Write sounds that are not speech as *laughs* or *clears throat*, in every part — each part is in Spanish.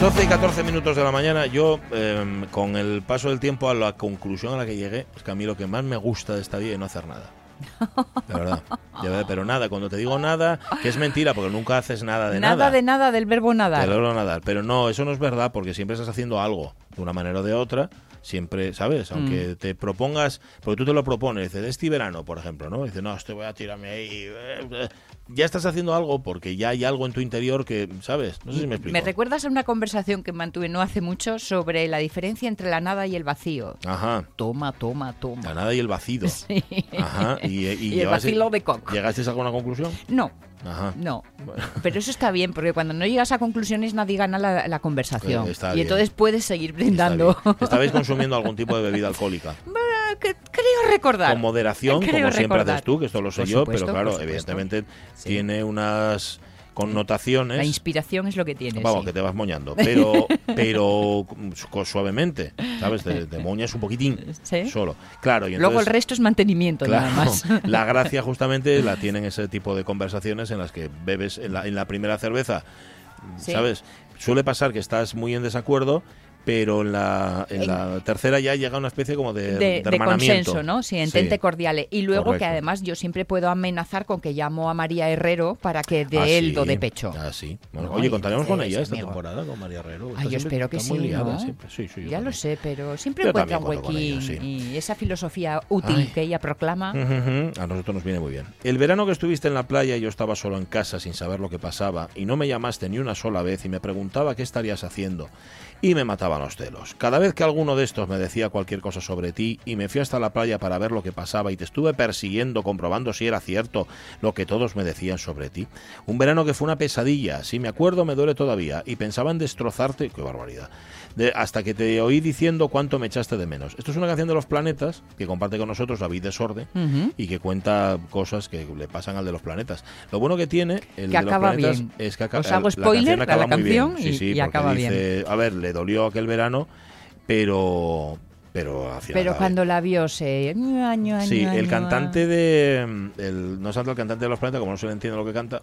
Las 12 y 14 minutos de la mañana, yo, eh, con el paso del tiempo, a la conclusión a la que llegué, es que a mí lo que más me gusta de esta vida es no hacer nada. De verdad. De verdad, pero nada, cuando te digo nada, que es mentira, porque nunca haces nada de nada. Nada de nada del verbo nadar. Del verbo nadar. Pero no, eso no es verdad, porque siempre estás haciendo algo, de una manera o de otra. Siempre, ¿sabes? Aunque Mm. te propongas, porque tú te lo propones, dices, este verano, por ejemplo, ¿no? Dices, no, este voy a tirarme ahí. eh, eh". Ya estás haciendo algo porque ya hay algo en tu interior que, ¿sabes? No sé si me explico. Me recuerdas a una conversación que mantuve no hace mucho sobre la diferencia entre la nada y el vacío. Ajá. Toma, toma, toma. La nada y el vacío. *laughs* Sí. Ajá. Y, y, Y el llegaste- vacilo de cock. ¿Llegasteis a alguna conclusión? No, Ajá. no. Pero eso está bien, porque cuando no llegas a conclusiones nadie gana la, la conversación. Eh, y bien. entonces puedes seguir brindando. Estabais consumiendo algún tipo de bebida alcohólica. *laughs* Creo recordar. Con moderación, Creo como siempre haces tú, que esto lo sé Por yo, supuesto, pero claro, evidentemente Sí. tiene unas connotaciones. La inspiración es lo que tiene. Vamos, sí. que te vas moñando, *laughs* pero, pero su- suavemente, ¿sabes? Te, te moñas un poquitín Sí. solo. Claro, y Luego el resto es mantenimiento, Claro, nada más. *laughs* la gracia *laughs* justamente la tienen ese tipo de conversaciones en las que bebes en la, en la primera cerveza, Sí. ¿sabes? Suele pasar que estás muy en desacuerdo, pero en la, en la tercera ya llega una especie como de, de, de de hermanamiento. consenso, ¿no? Sí, entente Sí. cordiales. Y luego Correcto. que además yo siempre puedo amenazar con que llamo a María Herrero para que dé Ah, el sí. do de pecho. Ah, sí. Bueno, No, oye, contaremos con ella esta temporada, con María Herrero. Ay, yo espero que sí. Sí, sí, ya lo sé, pero siempre Yo encuentra un huequín. ella. Y esa filosofía útil Ay. que ella proclama. A nosotros nos viene muy bien. El verano que estuviste en la playa y yo estaba solo en casa sin saber lo que pasaba y no me llamaste ni una sola vez y me preguntaba qué estarías haciendo y me mataban los celos. Cada vez que alguno de estos me decía cualquier cosa sobre ti y me fui hasta la playa para ver lo que pasaba y te estuve persiguiendo comprobando si era cierto lo que todos me decían sobre ti. Un verano que fue una pesadilla, si me acuerdo me duele todavía y pensaba en destrozarte, qué barbaridad. De- hasta que te oí diciendo cuánto me echaste de menos. Esto es una canción de los planetas que comparte con nosotros David Desorde Ujú. y que cuenta cosas que le pasan al de los planetas. Lo bueno que tiene el Que de los planetas bien. es que acaba Os hago spoiler la canción acaba muy bien. canción Sí, y- sí, y porque acaba dice, a ver, le dolió aquel verano, pero pero final Pero cuando la vio se... Sí, el cantante de. El, no salta el cantante de los planetas, como no se le entiende lo que canta.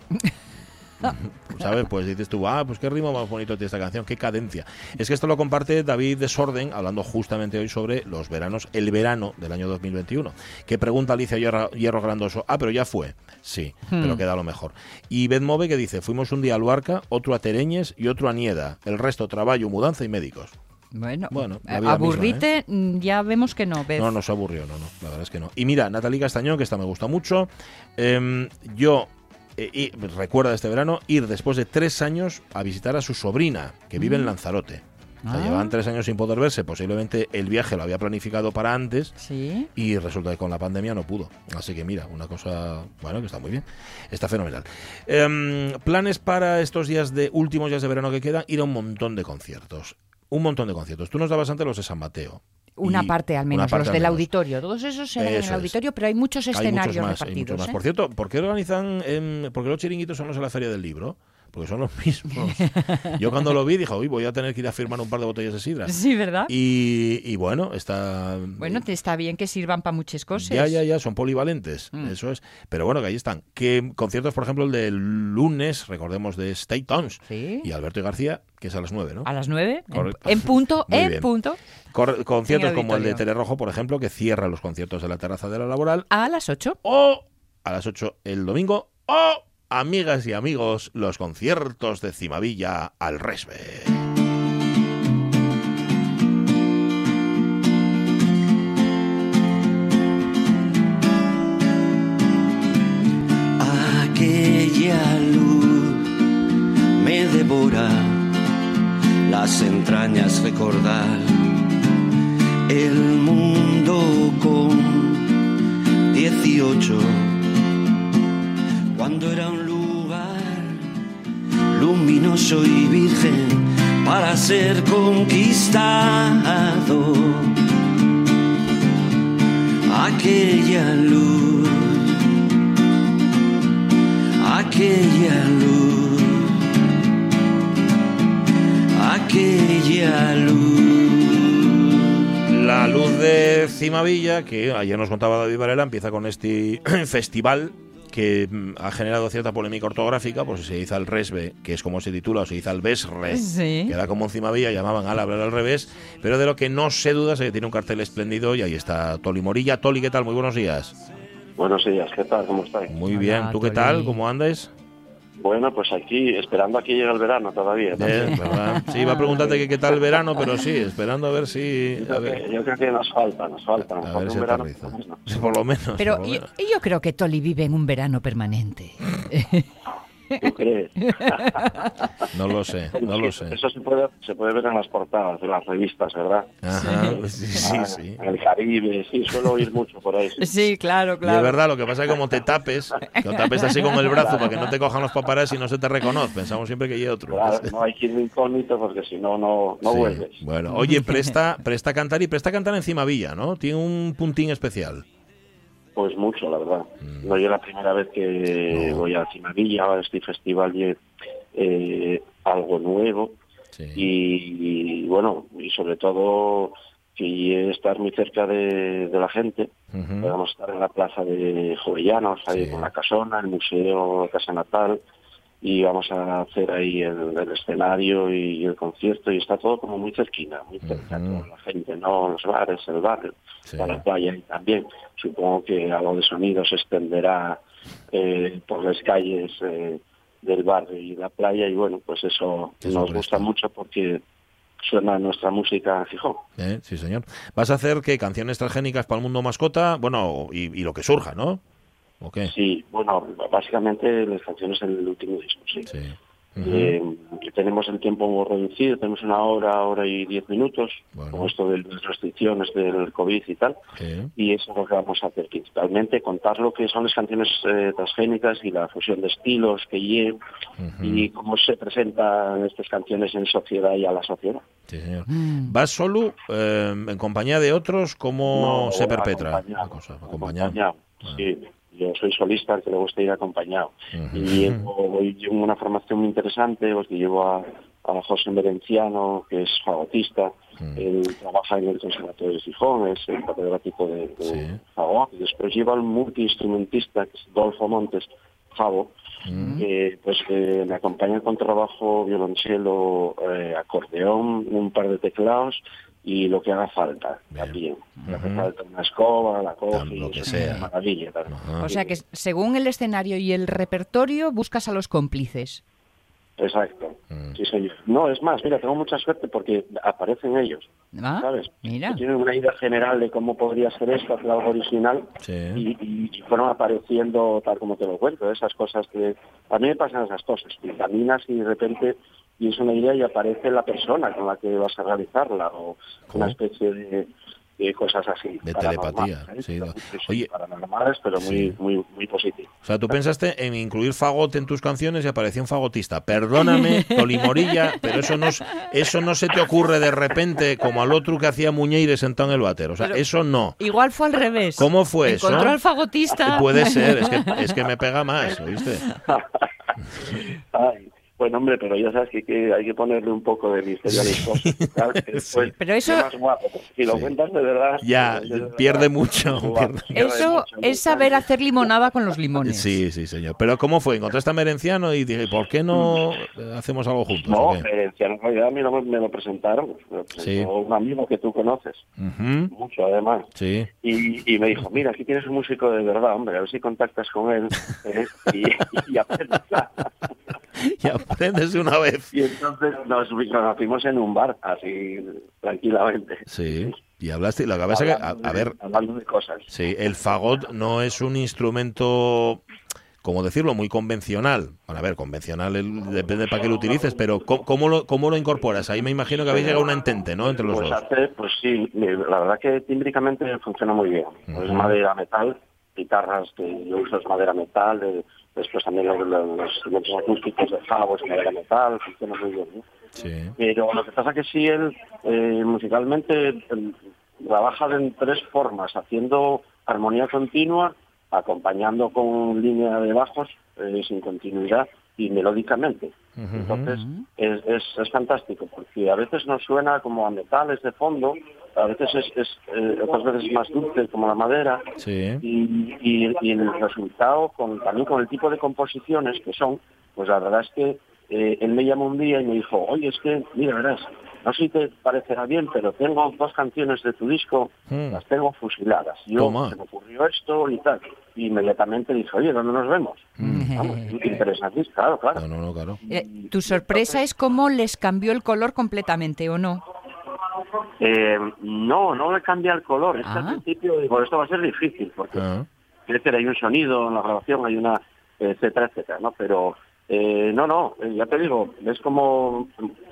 *laughs* ¿Sabes? Pues dices tú, ah, pues qué ritmo más bonito tiene esta canción, qué cadencia. Es que esto lo comparte David Desorden, hablando justamente hoy sobre los veranos, el verano del año 2021. Que pregunta Alicia Hierro, Hierro Grandoso, ah, pero ya fue. Sí, Hmm. pero queda lo mejor. Y Beth Move que dice, fuimos un día a Luarca, otro a Tereñes y otro a Nieda. El resto, trabajo, mudanza y médicos. Bueno, Bueno, eh, aburrite, mm, ya vemos que no. Beth. No, no se aburrió, no, no, la verdad es que no. Y mira, Natalie Castañón, que esta me gusta mucho, em, yo eh, y recuerda este verano ir después de tres años a visitar a su sobrina, que vive en Lanzarote. O sea, Ah. llevaban tres años sin poder verse, posiblemente el viaje lo había planificado para antes Sí. y resulta que con la pandemia no pudo. Así que mira, una cosa, bueno, que está muy bien, está fenomenal. Em, planes para estos días de últimos días de verano que quedan, ir a un montón de conciertos. Un montón de conciertos. Tú nos dabas antes los de San Mateo. Una parte al menos, parte los al del menos. auditorio. Todos esos serán en Eso el es. auditorio, pero hay muchos Hay escenarios muchos más, hay repartidos. muchos más. ¿eh? Por cierto, ¿por qué organizan, em, por qué los chiringuitos son los de la Feria del Libro? Porque son los mismos. Yo cuando lo vi dije, uy, voy a tener que ir a firmar un par de botellas de sidra. Sí, ¿verdad? Y, y bueno, está... Bueno, te está bien que sirvan para muchas cosas. Ya, ya, ya, son polivalentes, Mm. eso es. Pero bueno, que ahí están. Que conciertos, por ejemplo, el del lunes, recordemos, de State Towns Sí. y Alberto y García, que es a las 9, ¿no? A las nueve, en, Correcto. en punto, *laughs* en bien. punto, Cor- conciertos como el de. Telerojo, por ejemplo, que cierra los conciertos de la terraza de la laboral, a las ocho. o a las 8 el domingo, o, amigas y amigos, los conciertos de Cimavilla al Resbe. Aquella luz me devora las entrañas recordar el mundo con 18 cuando era un lugar luminoso y virgen para ser conquistado. Aquella luz aquella luz aquella luz. La luz de Cimavilla, que ayer nos contaba David Varela, empieza con este *clears throat* festival que mm, ha generado cierta polémica ortográfica, pues si se dice al resbe, que es como se titula, o se dice al besre, Sí. que era como en Cimavilla, llamaban al hablar al revés, pero de lo que no se duda es que tiene un cartel espléndido y ahí está Toli Morilla. Toli, ¿qué tal? Muy buenos días. Buenos días, ¿qué tal? ¿Cómo estáis? Muy Hola, bien. ¿Tú qué tal? ¿Cómo andas? Bueno, pues aquí, esperando a que llegue el verano todavía. Bien, ¿verdad? Sí, iba a preguntarte que qué tal el verano, pero sí, esperando a ver si... A Yo, ver, creo, yo creo que nos falta, nos falta. Nos a falta ver un verano. aterriza. pues no. Sí, *laughs* Por lo menos. Pero por lo yo, yo creo que Toli vive en un verano permanente. *laughs* ¿Tú crees? No lo sé, no lo sé. Eso se puede, se puede ver en las portadas de las revistas, ¿verdad? Ajá, sí, sí, Ah, sí. En el Caribe, sí, suelo oír mucho por ahí. sí. Sí, claro, Y es claro. verdad, lo que pasa es que como te tapes, que lo tapes así con el brazo para que no te cojan los paparazzi y no se te reconoce. Pensamos siempre que hay otro. Claro, no hay que ir de incógnito porque si no, no, no Sí. vuelves. Bueno, oye, presta, presta a cantar y presta a cantar encima Villa, ¿no? Tiene un puntín especial. Pues mucho, la verdad. No es la primera vez que Mm. No. voy a Cimadilla, a este festival y eh, algo nuevo. Sí. y, y, bueno, y sobre todo que estar muy cerca de, de la gente. Podemos estar en la plaza de Jovellanos, ahí Sí. con la casona, el museo Casa Natal, y vamos a hacer ahí el, el escenario y el concierto, y está todo como muy cerquina, muy cerca, toda la gente, ¿no? Los bares, el barrio, Sí. la playa y también. Supongo que algo de sonido se extenderá eh, por las calles eh, del barrio y la playa, y bueno, pues eso nos gusta mucho porque suena nuestra música en Gijón. Eh, Sí, señor. ¿Vas a hacer qué? ¿Canciones transgénicas para el mundo mascota? Bueno, y, y lo que surja, ¿no? ¿O qué? Sí, bueno, básicamente las canciones del último disco, sí. Eh, tenemos el tiempo reducido, tenemos una hora, hora y diez minutos, Bueno. con esto de las restricciones del COVID y tal, y eso es lo que vamos a hacer principalmente, contar lo que son las canciones eh, transgénicas y la fusión de estilos que llevan y cómo se presentan estas canciones en sociedad y a la sociedad. Sí, señor. ¿Vas solo, eh, en compañía de otros? ¿Cómo No, se perpetra acompañado, la cosa? Acompañado. acompañado, Sí, yo soy solista, al que le gusta ir acompañado. Y llevo, y llevo una formación muy interesante, porque llevo a, a José Merenciano, que es fagotista. Él trabaja en el Conservatorio de Gijón, es el catedrático de, de Sí. fagot. Y después lleva al multiinstrumentista, que es Dolfo Montes, Favo, que pues me acompaña con trabajo violonchelo, eh, acordeón, un par de teclados y lo que haga falta Bien. también. Lo que Ujú. falta una escoba, la coge, lo que sea. una maravilla. también. O sea que según el escenario y el repertorio buscas a los cómplices. Exacto. Mm. Sí, señor. No, es más, mira, tengo mucha suerte porque aparecen ellos, ¿Ah? ¿sabes? Mira. Tienen una idea general de cómo podría ser esto, hacer algo original, Sí. y, y- y fueron apareciendo tal como te lo cuento, esas cosas que... A mí me pasan esas cosas, que caminas y de repente tienes una idea y aparece la persona con la que vas a realizarla, o ¿Cómo? una especie de, de cosas así. De telepatía, ¿eh? sí, no. Oye. paranormales, pero muy, Sí. muy, muy positivas. O sea, tú pensaste en incluir fagot en tus canciones y apareció un fagotista. Perdóname, *laughs* Tolimorilla, pero eso no, es- eso no se te ocurre de repente como al otro que hacía Muñeire sentado en el váter. O sea, Pero- eso no. Igual fue al revés. ¿Cómo fue eso? Encontró al fagotista. Puede ser, es que, *laughs* es que me pega más, ¿oíste? *laughs* Ay, bueno, hombre, pero ya sabes que, que hay que ponerle un poco de misterio a las cosas. ¿sabes? *laughs* Que después Pero eso- es más guapo. porque Si lo Sí. cuentas de verdad... Ya, de verdad, pierde mucho, guau, pierde- pierde Eso mucho, es mucho. saber hacer limonada con los limones. Sí, sí, señor. Pero ¿cómo fue? ¿Encontraste a Merenciano y dije, ¿por qué no hacemos algo juntos? No, o qué? Herencia, en realidad a mí no me, me lo presentaron. Me lo presentó Sí. un amigo que tú conoces, mucho además. Sí. Y, y me dijo, mira, aquí tienes un músico de verdad, hombre, a ver si contactas con él ¿eh? y, y aprendes. *laughs* *laughs* *laughs* Y aprendes de una vez. Y entonces nos conocimos en un bar, así tranquilamente. Sí. Y hablaste, lo es que, a, ver, Hablando de cosas. Sí, el fagot no es un instrumento como decirlo, muy convencional. Bueno, a ver, convencional el- depende para qué lo utilices, pero ¿cómo, cómo lo, cómo lo incorporas? Ahí me imagino que habéis llegado a un entente, ¿no? Entre los Pues dos. hace, pues sí, la verdad que tímbricamente funciona muy bien. Es madera metal, guitarras que yo uso es madera metal, después también los, los instrumentos acústicos de Javo es madera metal, funciona muy bien. ¿no? Sí. Pero lo que pasa que sí, él eh, musicalmente trabaja en tres formas, haciendo armonía continua, acompañando con línea de bajos eh, sin continuidad y melódicamente. Entonces es, es, es fantástico porque a veces nos suena como a metales de fondo, a veces es, es eh, otras veces más dulce como la madera Sí. y, y- y el resultado con, también con el tipo de composiciones que son, pues la verdad es que eh, él me llamó un día y me dijo, oye, es que, mira, verás, no sé si te parecerá bien, pero tengo dos canciones de tu disco, Hmm. las tengo fusiladas. Yo Toma. se me ocurrió esto y tal. Y inmediatamente dije, oye, ¿dónde nos vemos? Vamos, interesante, claro, claro. No, no, no, claro. Eh, tu sorpresa es cómo les cambió el color completamente, ¿o no? Eh, no, no le cambia el color. Es que Ah. al principio digo, esto va a ser difícil, porque Ah. hay un sonido en la grabación, hay una, etcétera, etcétera, ¿no? Pero, eh, no, no, eh, ya te digo, es como,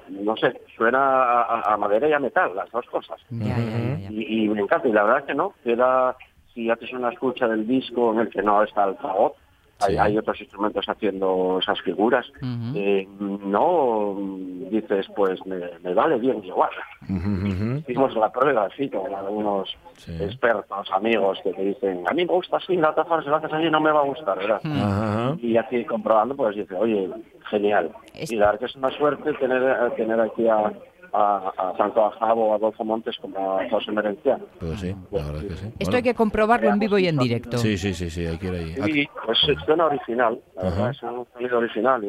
no sé, suena a, a- madera y a metal, las dos cosas. Ya, ya, ya, ya. Y, y me encanta, y la verdad es que no, queda, si haces una escucha del disco en el que no está el fagot, Sí. hay otros instrumentos haciendo esas figuras, eh, no dices, pues me, me vale bien igual. Hicimos la prueba así con algunos Sí. expertos, amigos que te dicen, a mí me gusta así, la otra si lo haces así no me va a gustar, ¿verdad? Y aquí comprobando, pues dice, oye, genial. Y la verdad que es una suerte tener, tener aquí a, a- a tanto a Javo, a Adolfo Montes como a José Merenciano. Pues sí, la verdad es que sí. Esto Bueno. hay que comprobarlo en vivo y en directo. Sí, sí, sí, sí, hay que ir ahí. Y pues suena original, la verdad, es un sonido original.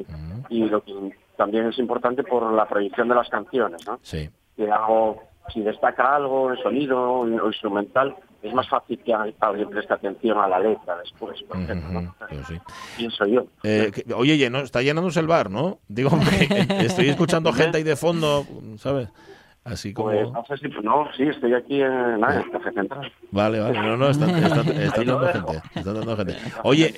Y, y lo que también es importante por la proyección de las canciones, ¿no? Sí. que algo, si destaca algo en sonido o instrumental, es más fácil que alguien preste atención a la letra después, por ejemplo. ¿no? pues sí. Pienso yo. Eh, que- oye, lleno, está llenándose el bar, ¿no? Digo, *laughs* estoy escuchando gente ahí de fondo, ¿sabes? Así como... Pues no sé si, no, sí, estoy aquí en, nada, en Café Central. Vale, vale, no, no, está, está, dando *laughs* gente, está dando gente. *laughs* Oye,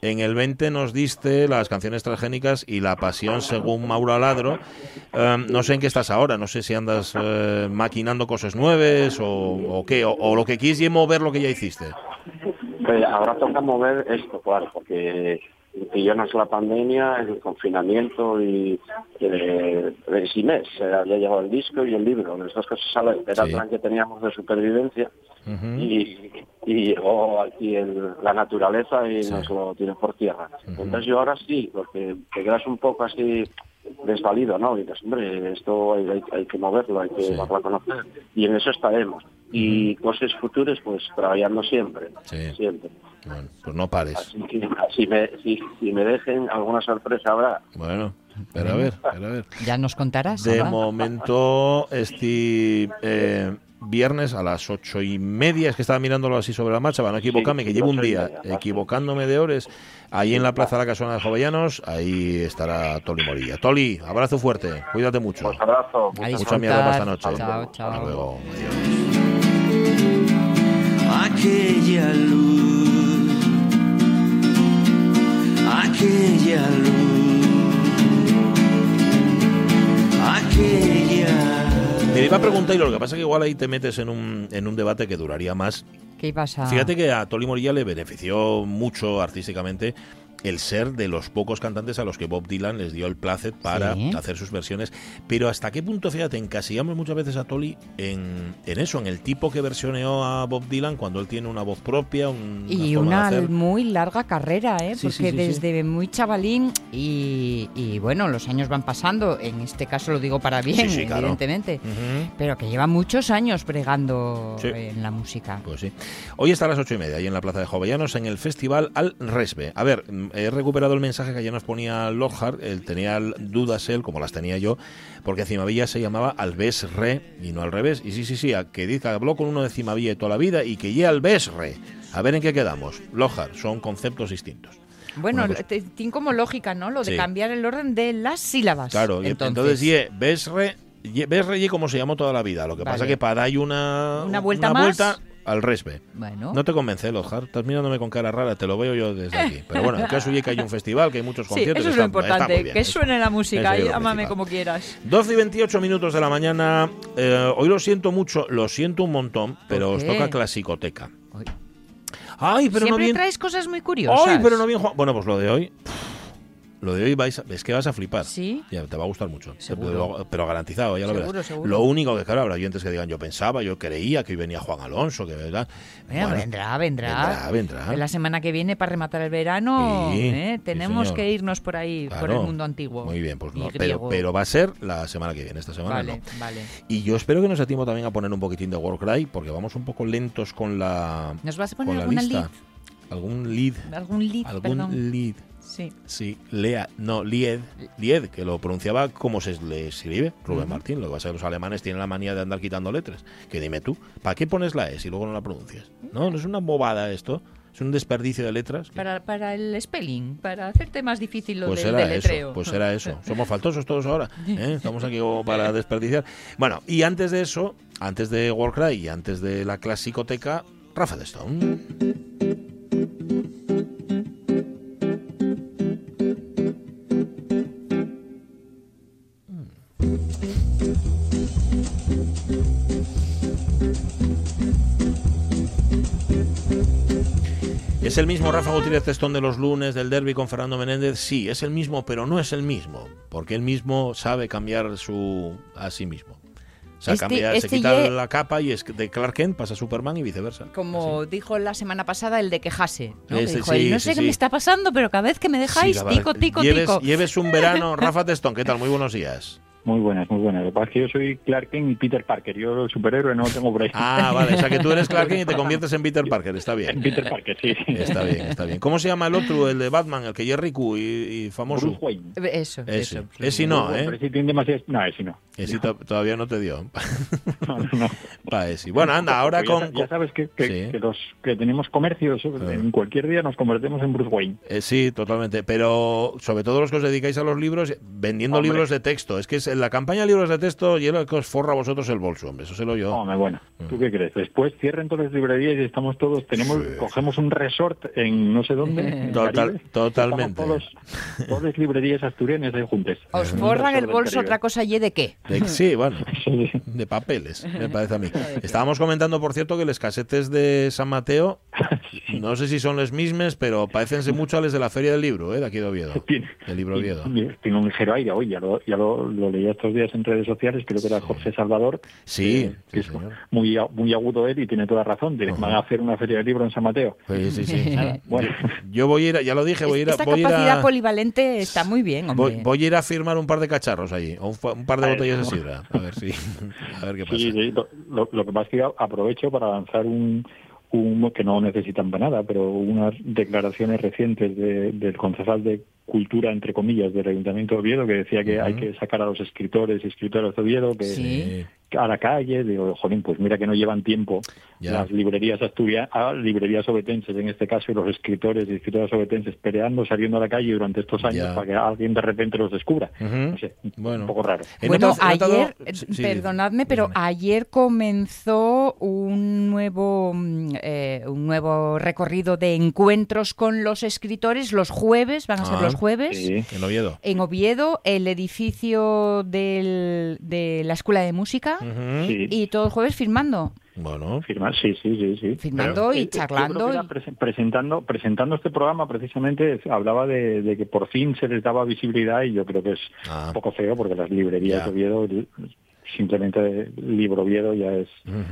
en, el 20 nos diste las canciones transgénicas y la pasión según Mauro Aladro. Em, no sé en qué estás ahora, no sé si andas eh, maquinando cosas nuevas o, o qué, o, o lo que quieres es mover lo que ya hiciste. Eh, ahora toca mover esto, claro, porque pillarnos la pandemia, el confinamiento y eh, ese mes eh, había llegado el disco y el libro, las dos cosas a la vez. Era Sí. el plan que teníamos de supervivencia y, y llegó aquí el- la naturaleza y nos lo tiró por tierra. Entonces yo ahora sí, porque te quedas un poco así desvalido, ¿no? Y dices, hombre, esto hay, hay- hay que moverlo, hay que Sí. darlo a conocer. Y en eso estaremos. Y cosas futuras, pues trabajando siempre, Sí. siempre. Bueno, pues no pares. Así que si me, si, si me dejen alguna sorpresa habrá. Bueno, pero a ver, pero a ver. Ya nos contarás. De momento, este eh, viernes a las ocho y media, es que estaba mirándolo así sobre la marcha, para no equivocarme, Sí, que llevo un día media, equivocándome de horas, ahí en la Plaza de la Casona de Jovellanos, ahí estará Toli Morilla. Toli, abrazo fuerte, cuídate mucho. Pues abrazo. Mucha mierda para esta noche. Chao, chao. Hasta luego. Adiós. Aquella luz, aquella luz, aquella. Te iba a preguntar, y lo que pasa es que igual ahí te metes en un, en un debate que duraría más. ¿Qué ibas a...? Fíjate que a Toli Morilla le benefició mucho artísticamente el ser de los pocos cantantes a los que Bob Dylan les dio el placet para Sí. hacer sus versiones. Pero hasta qué punto, fíjate, encasillamos muchas veces a Toli en, en eso, en el tipo que versioneó a Bob Dylan cuando él tiene una voz propia, un- Y forma de una hacer. muy larga carrera, ¿eh? Sí, porque sí, sí, sí. desde muy chavalín y, y, bueno, los años van pasando, en este caso lo digo para bien, Sí, sí, claro. evidentemente, pero que lleva muchos años bregando Sí. en la música. Pues sí. Hoy está a las ocho y media, ahí en la Plaza de Jovellanos, en el Festival Al Resbe. A ver, he recuperado el mensaje que ya nos ponía Lockhart, él tenía dudas él, como las tenía yo, porque Cimavilla se llamaba Alves Re y no al revés. Y sí, sí, sí, a que dice que habló con uno de Cimavilla toda la vida y que ya Alves Re. A ver en qué quedamos. Lockhart, son conceptos distintos. Bueno, pues- tiene como lógica, ¿no? Lo de Sí. cambiar el orden de las sílabas. Claro, y entonces, ye, ves re, ye- ves re ye como se llamó toda la vida. Lo que pasa Vale. que para dar una, Una vuelta más. Al resbe. Bueno. No te convence, Lozar. Estás mirándome con cara rara, te lo veo yo desde aquí. Pero bueno, en el caso oye que hay un festival, que hay muchos Sí, conciertos. eso es lo importante, bien. que suene la música y es lo ámame principal. como quieras. 12 y 28 minutos de la mañana. Eh, hoy lo siento mucho, lo siento un montón, pero os toca clasicoteca. Ay. Ay, pero no bien. traes cosas muy curiosas. Ay, pero no bien. Bueno, pues lo de hoy. Lo de hoy vais a- es que vas a flipar. Sí. Ya, te va a gustar mucho. Pero, pero garantizado, ya lo Seguro, verás. seguro. Lo único que, claro, habrá oyentes que digan, yo pensaba, yo creía que hoy venía Juan Alonso, que verdad. Bueno, vendrá, vendrá. Vendrá, vendrá. La semana que viene, para rematar el verano, Sí, ¿eh? sí, tenemos señor. que irnos por ahí, por Claro. el mundo antiguo. Muy bien, pues no. Pero, pero va a ser la semana que viene, esta semana Vale, no. vale. Y yo espero que nos dé tiempo también a poner un poquitín de Warcry, porque vamos un poco lentos con la, ¿Nos vas a poner alguna lista. lead? Algún lead. ¿Algún lead, Algún perdón? lead. Sí. Sí, Lea, no, Lied, Lied, que lo pronunciaba como se le escribe, Rubén Ujú. Martín. Lo que pasa es que los alemanes tienen la manía de andar quitando letras. Que dime tú, ¿para qué pones la E si luego no la pronuncias? No, no es una bobada esto, es un desperdicio de letras. Para, para el spelling, para hacerte más difícil lo pues del era deletreo. eso, pues era eso. *laughs* Somos faltosos todos ahora. ¿eh? *laughs* Estamos aquí como para desperdiciar. Bueno, y antes de eso, antes de Warcry y antes de la clasicoteca, Rafa de Stone. ¿Es el mismo Rafa Gutiérrez Testón de los lunes del derby con Fernando Menéndez? Sí, es el mismo, pero no es el mismo, porque él mismo sabe cambiar su a sí mismo. O sea, Este- cambia, se este quita ye- la capa y es de Clark Kent pasa a Superman y viceversa. Como dijo la semana pasada el de quejase. ¿no? Que Ese dijo sí, no sí, sé qué sí. me está pasando, pero cada vez que me dejáis, tico, verdad, tico, lleves, tico. lleves un verano, *laughs* Rafa Testón, ¿qué tal? Muy buenos días. Muy buenas, muy buenas. Lo que pasa es que yo soy Clark Kent y Peter Parker. Yo, el superhéroe, no lo tengo por ahí. Ah, vale, o sea que tú eres Clark Kent y te *laughs* conviertes en Peter Parker, está bien. Peter Parker, sí. Está bien, está bien. ¿Cómo se llama el otro, el de Batman, el que Jerry Q y, y famoso? Bruce Wayne. Eso, Ese. eso. Ese no, Pero ¿eh? ese tiene demasiadas- No, ese no. Ese to- todavía no te dio. *laughs* No, no, no. Pa' ese. Bueno, anda, ahora Pues ya, con... ya sabes que, que, Sí. que los que tenemos comercios, Ah. en cualquier día nos convertimos en Bruce Wayne. Eh, sí, totalmente. Pero sobre todo los que os dedicáis a los libros, vendiendo Hombre. libros de texto. Es que es en la campaña de libros de texto y es lo que os forra a vosotros el bolso, hombre. Eso sé lo yo. Hombre, bueno. ¿tú qué crees? Después cierren todas las librerías y estamos todos, tenemos, Sí. cogemos un resort en no sé dónde. en Total- Caribe, totalmente. Todos, todas las librerías asturianas ahí juntas. Os forran el bolso otra cosa y de qué. De- sí, bueno. *laughs* De papeles, me *laughs* parece a mí. Estábamos comentando, por cierto, que los casetes de San Mateo, *laughs* no sé si son los mismos, pero parecense mucho a los de la Feria del Libro, ¿eh? de aquí de Oviedo. Tiene, Del libro Oviedo. tiene- tiene un ligero aire hoy, ya lo, ya lo, lo leía estos días en redes sociales, creo que era Jorge Salvador, Sí, eh, que sí, es señor. muy, a- muy agudo él y tiene toda razón, Ajá. van a hacer una feria de libro en San Mateo. Sí, sí, sí. *laughs* Bueno, Yo voy a ir, a- ya lo dije, voy a ir a, Esta voy ir capacidad a- polivalente está muy bien, hombre. voy, voy a ir a firmar un par de cacharros allí, o un, par de A ver, botellas de sidra, a ver si, a ver qué pasa. sí, lo- lo que pasa es que aprovecho para lanzar un, un- que no necesitan para nada, pero unas declaraciones recientes de- del concejal de Cultura, entre comillas, del Ayuntamiento de Oviedo, que decía que hay que sacar a los escritores y escritoras de Oviedo, que, Sí. a la calle, digo, jolín, pues mira que no llevan tiempo Ya. las librerías asturianas, librerías obetenses en este caso, y los escritores y escritoras obetenses peleando, saliendo a la calle durante estos años Ya. para que alguien de repente los descubra. Ujú. No sé, Bueno. un poco raro. Bueno, ayer, sí, perdonadme, pero dígame. ayer comenzó un nuevo, eh, un nuevo recorrido de encuentros con los escritores los jueves, van a ser Ah, los jueves. Sí. En Oviedo. En Oviedo, el edificio del- de la Escuela de Música. Sí. y todos los jueves firmando. Bueno, Firmar, sí, sí, sí, sí. Firmando y eh, eh, yo creo charlando que y- prese- presentando, presentando este programa precisamente hablaba de, de que por fin se les daba visibilidad y yo creo que es Ah. un poco feo porque las librerías de Oviedo, simplemente Libro Oviedo ya es.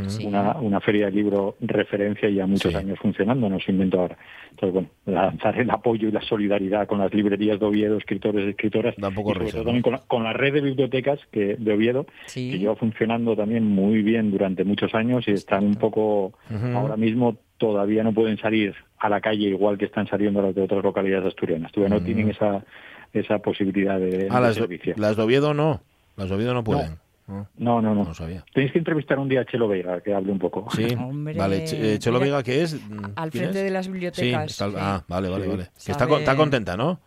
Sí. una, una feria de libro referencia y ya muchos Sí. años funcionando, no se inventó ahora. Entonces, bueno, lanzar el apoyo y la solidaridad con las librerías de Oviedo, escritores y escritoras, Da un poco y sobre todo ¿no? también con la, con la red de bibliotecas que de Oviedo, Sí. que lleva funcionando también muy bien durante muchos años y están un poco ahora mismo todavía no pueden salir a la calle igual que están saliendo las de otras localidades asturianas. Todavía no Mm. tienen esa esa posibilidad de, Ah, de las, servicio. las de Oviedo no. Las de Oviedo no pueden. No, No, no, no. no sabía. Tenéis que entrevistar un día a Chelo Vega, que hable un poco. Sí, *laughs* Hombre, vale. Ch- eh, Chelo mira, Vega, ¿qué es? Al ¿Quién frente es? de las Sí, bibliotecas. está- sí. ah, vale, vale, Sí. vale. Que está, con- está contenta, ¿no?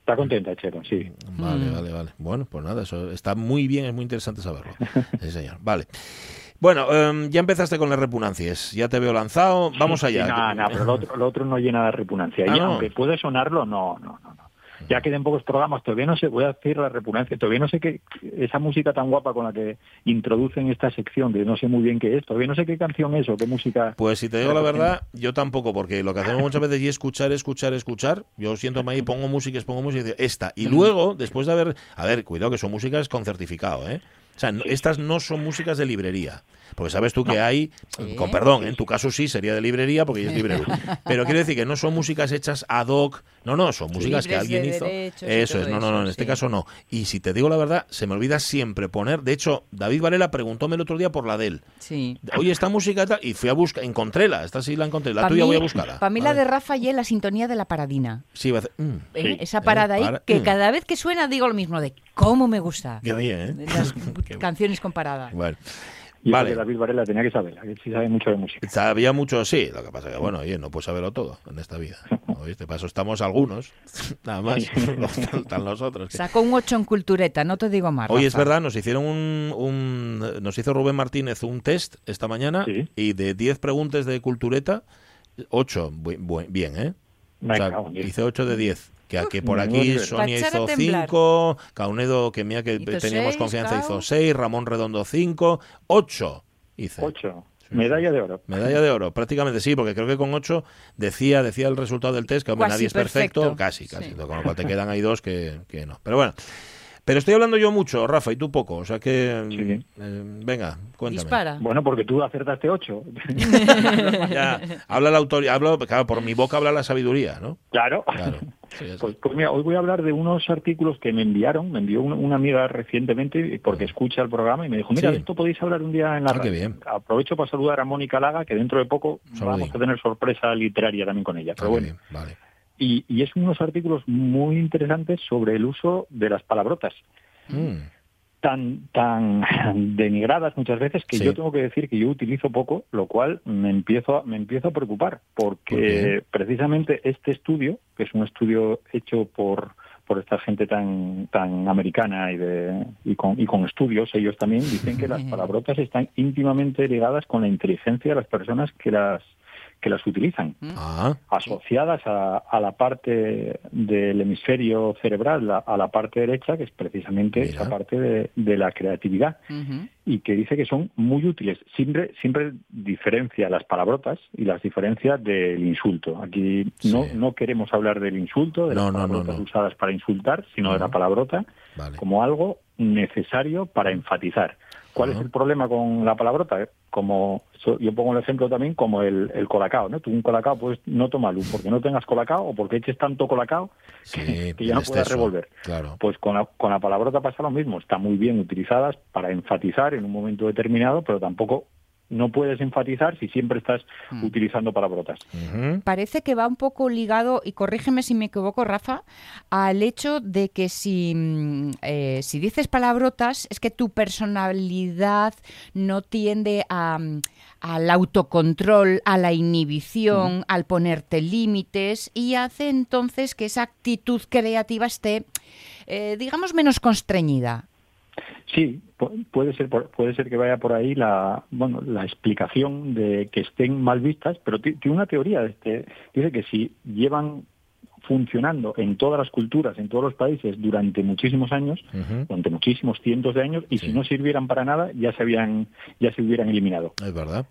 Está contenta, Chelo, sí. Vale, Mm. vale, vale. Bueno, pues nada, eso está muy bien, es muy interesante saberlo. Sí, señor. Vale. Bueno, em, ya empezaste con las repugnancias, ya te veo lanzado, vamos allá. No, no, pero lo otro, lo otro no llena de repugnancia. Ah, y ¿no? aunque puede sonarlo, no, no, no. no. Ya queden pocos programas, todavía no sé, voy a decir la repugnancia, todavía no sé qué, esa música tan guapa con la que introducen esta sección, que no sé muy bien qué es, todavía no sé qué canción es o qué música. Pues si te digo la verdad, yo tampoco, porque lo que hacemos muchas veces es escuchar, escuchar, escuchar. Yo siento ahí, pongo música, pongo música esta. Y luego, después de haber. A ver, cuidado que son músicas con certificado, ¿eh? O sea, no- estas no son músicas de librería. Porque sabes tú que hay, Sí. con perdón, en tu caso sí sería de librería porque es librero. *laughs* Pero quiero decir que no son músicas hechas ad hoc. No, no, son músicas que de alguien hizo. Eso es, no, no, no, en este caso no. Y si te digo la verdad, se me olvida siempre poner. De hecho, David Varela preguntóme el otro día por la de él. Sí. Oye, esta música tal, y fui a buscar, encontréla, esta sí la encontré, la Pa' tuya mí- voy a buscarla. Para mí la de Rafa y la sintonía de la paradina. Sí, va a hacer, mm, ¿eh? Esa parada ahí, para- que mm. cada vez que suena digo lo mismo, de cómo me gusta. qué bien, ¿eh? Las *laughs* canciones con parada. Bueno, Y vale. David Varela tenía que saberla, que sí sabe mucho de música. Sabía mucho, sí, lo que pasa que, bueno, oye, no puedes saberlo todo en esta vida. *laughs* ¿Oíste? Para eso estamos algunos, *laughs* nada más, faltan *laughs* los otros. que- Sacó un 8 en cultureta, no te digo más. Oye, es verdad, nos hicieron un, un- Nos hizo Rubén Martínez un test esta mañana Sí. y de 10 preguntas de cultureta, 8, bien, ¿eh? O sea, hice 8 de 10. Que, que por aquí. Sonia hizo temblar. 5, Caunedo, que mía que teníamos seis, confianza, hizo Cao. 6, Ramón Redondo 5, 8 hice. Ocho. Medalla de oro. Medalla de oro, prácticamente sí, porque creo que con 8 decía, decía el resultado del test que hombre, nadie es perfecto, perfecto. casi, casi, Sí. con lo cual te quedan ahí dos que, que no. Pero bueno, pero estoy hablando yo mucho, Rafa, y tú poco, o sea que, Sí. eh, venga, cuéntame. Dispara. Bueno, porque tú acertaste ocho. *laughs* Ya, habla la autoridad, hablo, claro, por mi boca habla la sabiduría, ¿no? claro. Claro. *laughs* Sí, Pues, pues mira, hoy voy a hablar de unos artículos que me enviaron, me envió una, una amiga recientemente porque escucha el programa y me dijo, mira, Sí. de esto podéis hablar un día en la Ah, qué radio". bien. Aprovecho para saludar a Mónica Laga, que dentro de poco Saludín. vamos a tener sorpresa literaria también con ella. Ah, Pero bueno, bien, vale. Y, y es unos artículos muy interesantes sobre el uso de las palabrotas. Mm, tan tan *laughs* denigradas muchas veces que Sí. yo tengo que decir que yo utilizo poco, lo cual me empiezo a, me empiezo a preocupar porque precisamente este estudio, que es un estudio hecho por por esta gente tan tan americana y de y con, y con estudios ellos también dicen que las *laughs* palabrotas están íntimamente ligadas con la inteligencia de las personas que las que las utilizan Ah, asociadas a, a la parte del hemisferio cerebral, la- a la parte derecha, que es precisamente Mira. esa parte de, de la creatividad, y que dice que son muy útiles. Siempre, siempre diferencia las palabrotas y las diferencia del insulto. Aquí no, Sí. no queremos hablar del insulto, de No, las no, palabrotas no. usadas para insultar, sino de la palabrota vale. como algo necesario para enfatizar. ¿Cuál es el problema con la palabrota? Como so- yo pongo el ejemplo también como el, el colacao, ¿no? Tú un colacao puedes no tomarlo porque no tengas colacao o porque eches tanto colacao Sí, que ya el no puedas revolver. Claro. Pues con la, con la palabrota pasa lo mismo. Está muy bien utilizadas para enfatizar en un momento determinado, pero tampoco no puedes enfatizar si siempre estás Mm. utilizando palabrotas. Parece que va un poco ligado, y corrígeme si me equivoco, Rafa, al hecho de que si, mm, eh, si dices palabrotas es que tu personalidad no tiende a, mm, al autocontrol, a la inhibición, al ponerte límites y hace entonces que esa actitud creativa esté, eh, digamos, menos constreñida. Sí, pu- puede ser puede ser que vaya por ahí la bueno la explicación de que estén mal vistas, pero ti- tiene una teoría. Este, dice que si llevan funcionando en todas las culturas, en todos los países durante muchísimos años, durante muchísimos cientos de años, y Sí. si no sirvieran para nada, ya se habían ya se hubieran eliminado Es verdad.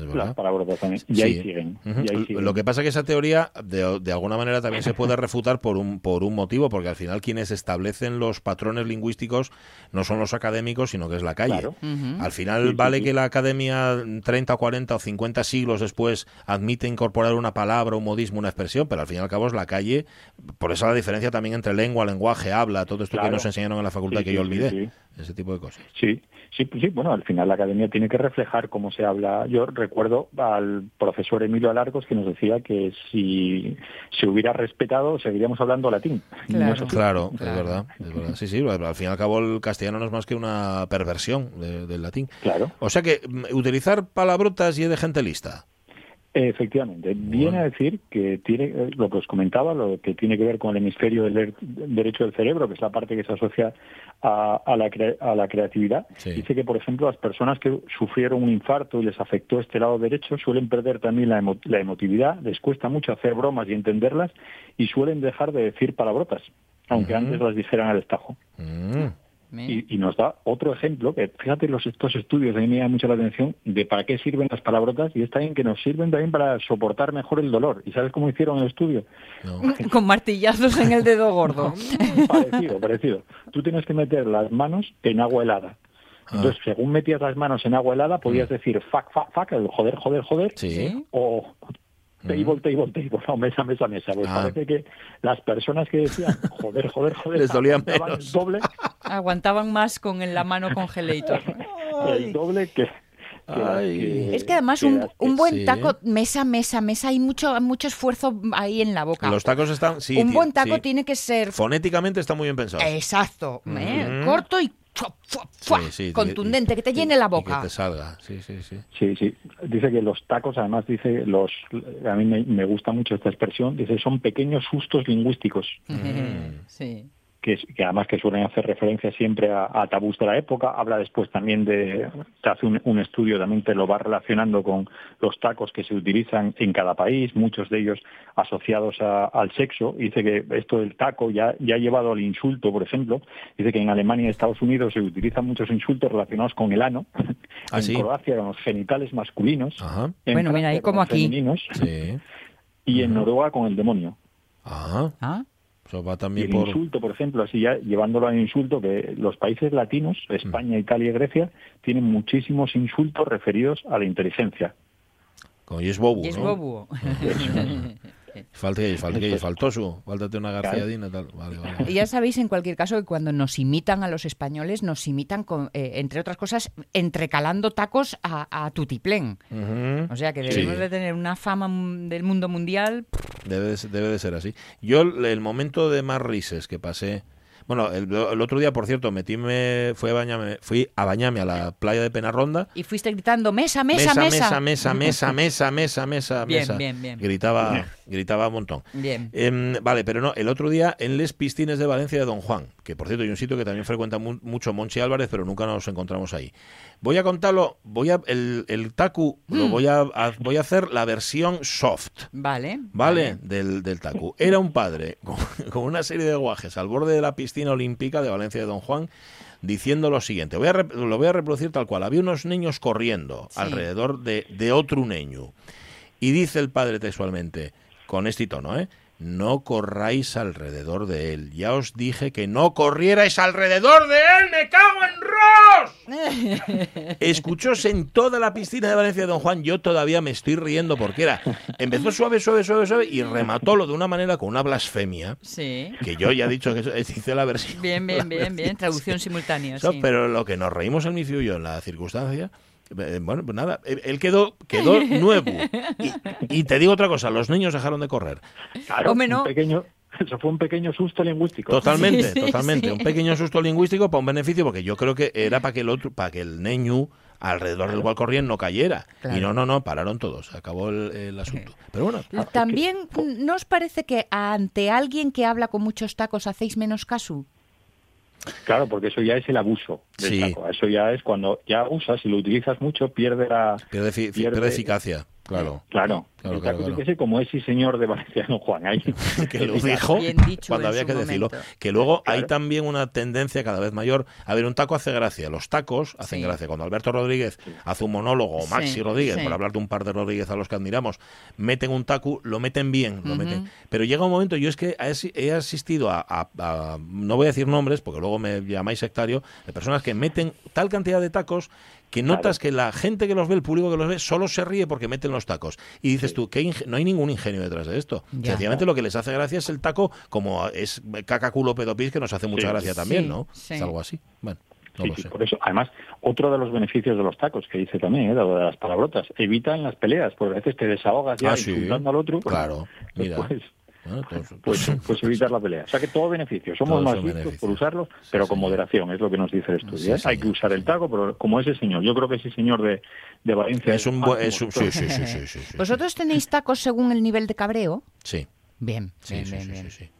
Las también. Y Sí. ahí siguen. Ujú. y ahí siguen. Lo que pasa es que esa teoría de, de alguna manera también se puede refutar por un, por un motivo, porque al final quienes establecen los patrones lingüísticos no son los académicos, sino que es la calle. Claro. Al final Sí, vale sí. que la academia 30, 40 o 50 siglos después admite incorporar una palabra, un modismo, una expresión, pero al fin y al cabo es la calle. Por eso la diferencia también entre lengua, lenguaje, habla, todo esto que nos enseñaron en la facultad Sí, que sí, yo sí, olvidé. Ese tipo de cosas. Sí, sí, sí, bueno, al final la academia tiene que reflejar cómo se habla. Yo recuerdo al profesor Emilio Alarcos que nos decía que si se hubiera respetado seguiríamos hablando latín. Claro. No es así. Claro, Claro. es verdad, es verdad. Sí, sí, al fin y al cabo el castellano no es más que una perversión de- del latín. Claro. O sea que mm, utilizar palabrotas y de gente lista. Efectivamente, viene a decir que tiene eh, lo que os comentaba, lo que tiene que ver con el hemisferio del er- derecho del cerebro, que es la parte que se asocia a, a la, cre- a la creatividad. Sí. Dice que, por ejemplo, las personas que sufrieron un infarto y les afectó este lado derecho suelen perder también la, emo- la emotividad, les cuesta mucho hacer bromas y entenderlas y suelen dejar de decir palabrotas, aunque antes las dijeran al estajo. Mm. Y, y nos da otro ejemplo, que fíjate los, estos estudios, a mí me llama mucho la atención, de para qué sirven las palabrotas y está bien que nos sirven también para soportar mejor el dolor. ¿Y sabes cómo hicieron el estudio? No. *laughs* Con martillazos en el dedo gordo. Parecido, parecido. Tú tienes que meter las manos en agua helada. Entonces, según metías las manos en agua helada, podías decir fuck, fuck, fuck, el joder, joder, joder, Sí. o table, table, table, no, mesa, mesa, mesa. Pues Ah. parece que las personas que decían joder, joder, *laughs* joder, Les dolía menos. el doble, Aguantaban más con en la mano congelator. *laughs* el doble que... Ay. Es que además un, un buen sí. taco, mesa, mesa, mesa, hay mucho, mucho esfuerzo ahí en la boca. Los tacos están. Sí, un buen taco sí. tiene que ser Fonéticamente está muy bien pensado. exacto, ¿eh? Ujú. corto y ¡fua, fua, fua! Sí, sí, contundente, y- que te y- llene la y boca. que te salga. Sí, sí, sí. Sí, sí. Dice que los tacos, además, dice, los a mí me, me gusta mucho esta expresión, dice, son pequeños sustos lingüísticos, sí. Que, es- que además que suelen hacer referencia siempre a, a tabús de la época. Habla después también de, te hace un, un estudio, también te lo va relacionando con los tacos que se utilizan en cada país, muchos de ellos asociados a- al sexo. Dice que esto del taco ya, ya ha llevado al insulto, por ejemplo. Dice que en Alemania y Estados Unidos se utilizan muchos insultos relacionados con el ano. *laughs* ¿Ah, en sí? Croacia con los genitales masculinos. Ajá. en Bueno, mira, ahí como aquí. femeninos, Sí. y en Noruega con el demonio. Ajá. Ah, Eso va Y también el por. insulto, por ejemplo, así ya llevándolo al insulto, que los países latinos, España, Italia y Grecia, tienen muchísimos insultos referidos a la inteligencia. Como y es bobu, y es ¿no? bobo. *laughs* Falta que falta que faltó su. Faltate una garciadina tal. Vale, vale. Y ya sabéis, en cualquier caso, que cuando nos imitan a los españoles, nos imitan, con, eh, entre otras cosas, entrecalando tacos a, a tutiplén. O sea que Sí. debemos de tener una fama mm, del mundo mundial. Debe de, ser- debe de ser así. Yo, el el momento de más rises que pasé. Bueno, el, el otro día, por cierto, metíme, fui a bañarme, fui a bañarme a la playa de Penarronda. Y fuiste gritando, mesa, mesa, mesa, mesa. mesa, mesa, mesa, mesa, mesa, Bien, mesa. bien, bien. Gritaba, gritaba un montón. Bien. Em, vale, pero no, el otro día en Les Pistines de Valencia de Don Juan, que por cierto hay un sitio que también frecuenta mu- mucho Monchi Álvarez, pero nunca nos encontramos ahí. Voy a contarlo, voy a el, el Taku Mm. lo voy a, a- voy a hacer la versión soft. Vale. ¿Vale? Del, del Taku. Era un padre con, *laughs* con una serie de guajes al borde de la piscina olímpica de Valencia de Don Juan diciendo lo siguiente. Voy a lo voy a reproducir tal cual. Había unos niños corriendo Sí. alrededor de, de otro niño. Y dice el padre textualmente, con este tono, ¿eh? No corráis alrededor de él. Ya os dije que no corrierais alrededor de él. ¡Me cago en Escuchóse en toda la piscina de Valencia de Don Juan. Yo todavía me estoy riendo porque era. Empezó suave, suave, suave, suave y rematólo de una manera con una blasfemia. Sí. Que yo ya he dicho que hice la versión. Bien, bien, bien, bien. Traducción simultánea. No, sí. Pero lo que nos reímos el Micio y yo en la circunstancia. eh, Bueno, pues nada, él él quedó, quedó *laughs* nuevo. Y, y te digo otra cosa, los niños dejaron de correr. Claro, Hombre, no. un pequeño, *laughs* eso fue un pequeño susto lingüístico. Totalmente, *laughs* Sí, sí, totalmente. sí. Un pequeño susto lingüístico para un beneficio, porque yo creo que era para que el otro, para que el niño alrededor del cual corrían no cayera. Claro. Y no, no, no, pararon todos, acabó el, el asunto. Pero bueno, También, ¿no os parece que ante alguien que habla con muchos tacos hacéis menos caso? Claro, porque eso ya es el abuso del Sí. taco. Eso ya es cuando ya usas y lo utilizas mucho, pierde la... pierde, efi- pierde- pierde eficacia, claro. Claro, Claro, el claro, taco claro. como ese señor de Valenciano Juan. Ahí. *laughs* que lo dijo cuando había que decirlo. momento. Que luego hay también una tendencia cada vez mayor. A ver, un taco hace gracia. Los tacos hacen Sí. gracia. Cuando Alberto Rodríguez hace un monólogo, o Maxi Sí, Rodríguez, sí. por hablar de un par de Rodríguez a los que admiramos, meten un taco, lo meten bien, lo meten. Pero llega un momento, yo es que he asi- he asistido a, a- a- no voy a decir nombres, porque luego me llamáis sectario, de personas que meten tal cantidad de tacos que notas que la gente que los ve, el público que los ve, solo se ríe porque meten los tacos. Y dices tú, que no hay ningún ingenio detrás de esto. Ya. Sencillamente lo que les hace gracia es el taco, como es caca, culo, pedo, pis, que nos hace mucha Sí. gracia también, Sí, ¿no? sí. Es algo así. Bueno, no Sí, sí, por eso. Además, otro de los beneficios de los tacos que dice también, ¿eh? de las palabrotas, evitan las peleas, porque a veces te desahogas ya Ah, sí. insultando al otro. pues, Claro, mira. después Bueno, todos- pues, pues evitar la pelea. O sea que todo beneficio. Somos Todos más son listos por usarlos, pero con moderación, es lo que nos dice el estudio. Sí, ¿eh? Hay que usar el taco, pero como ese señor. Yo creo que ese señor de, de Valencia es un buen... sí, sí, sí, sí, sí, sí. ¿Vosotros tenéis tacos según el nivel de cabreo? Sí, Bien, sí, bien, sí, bien, sí, bien.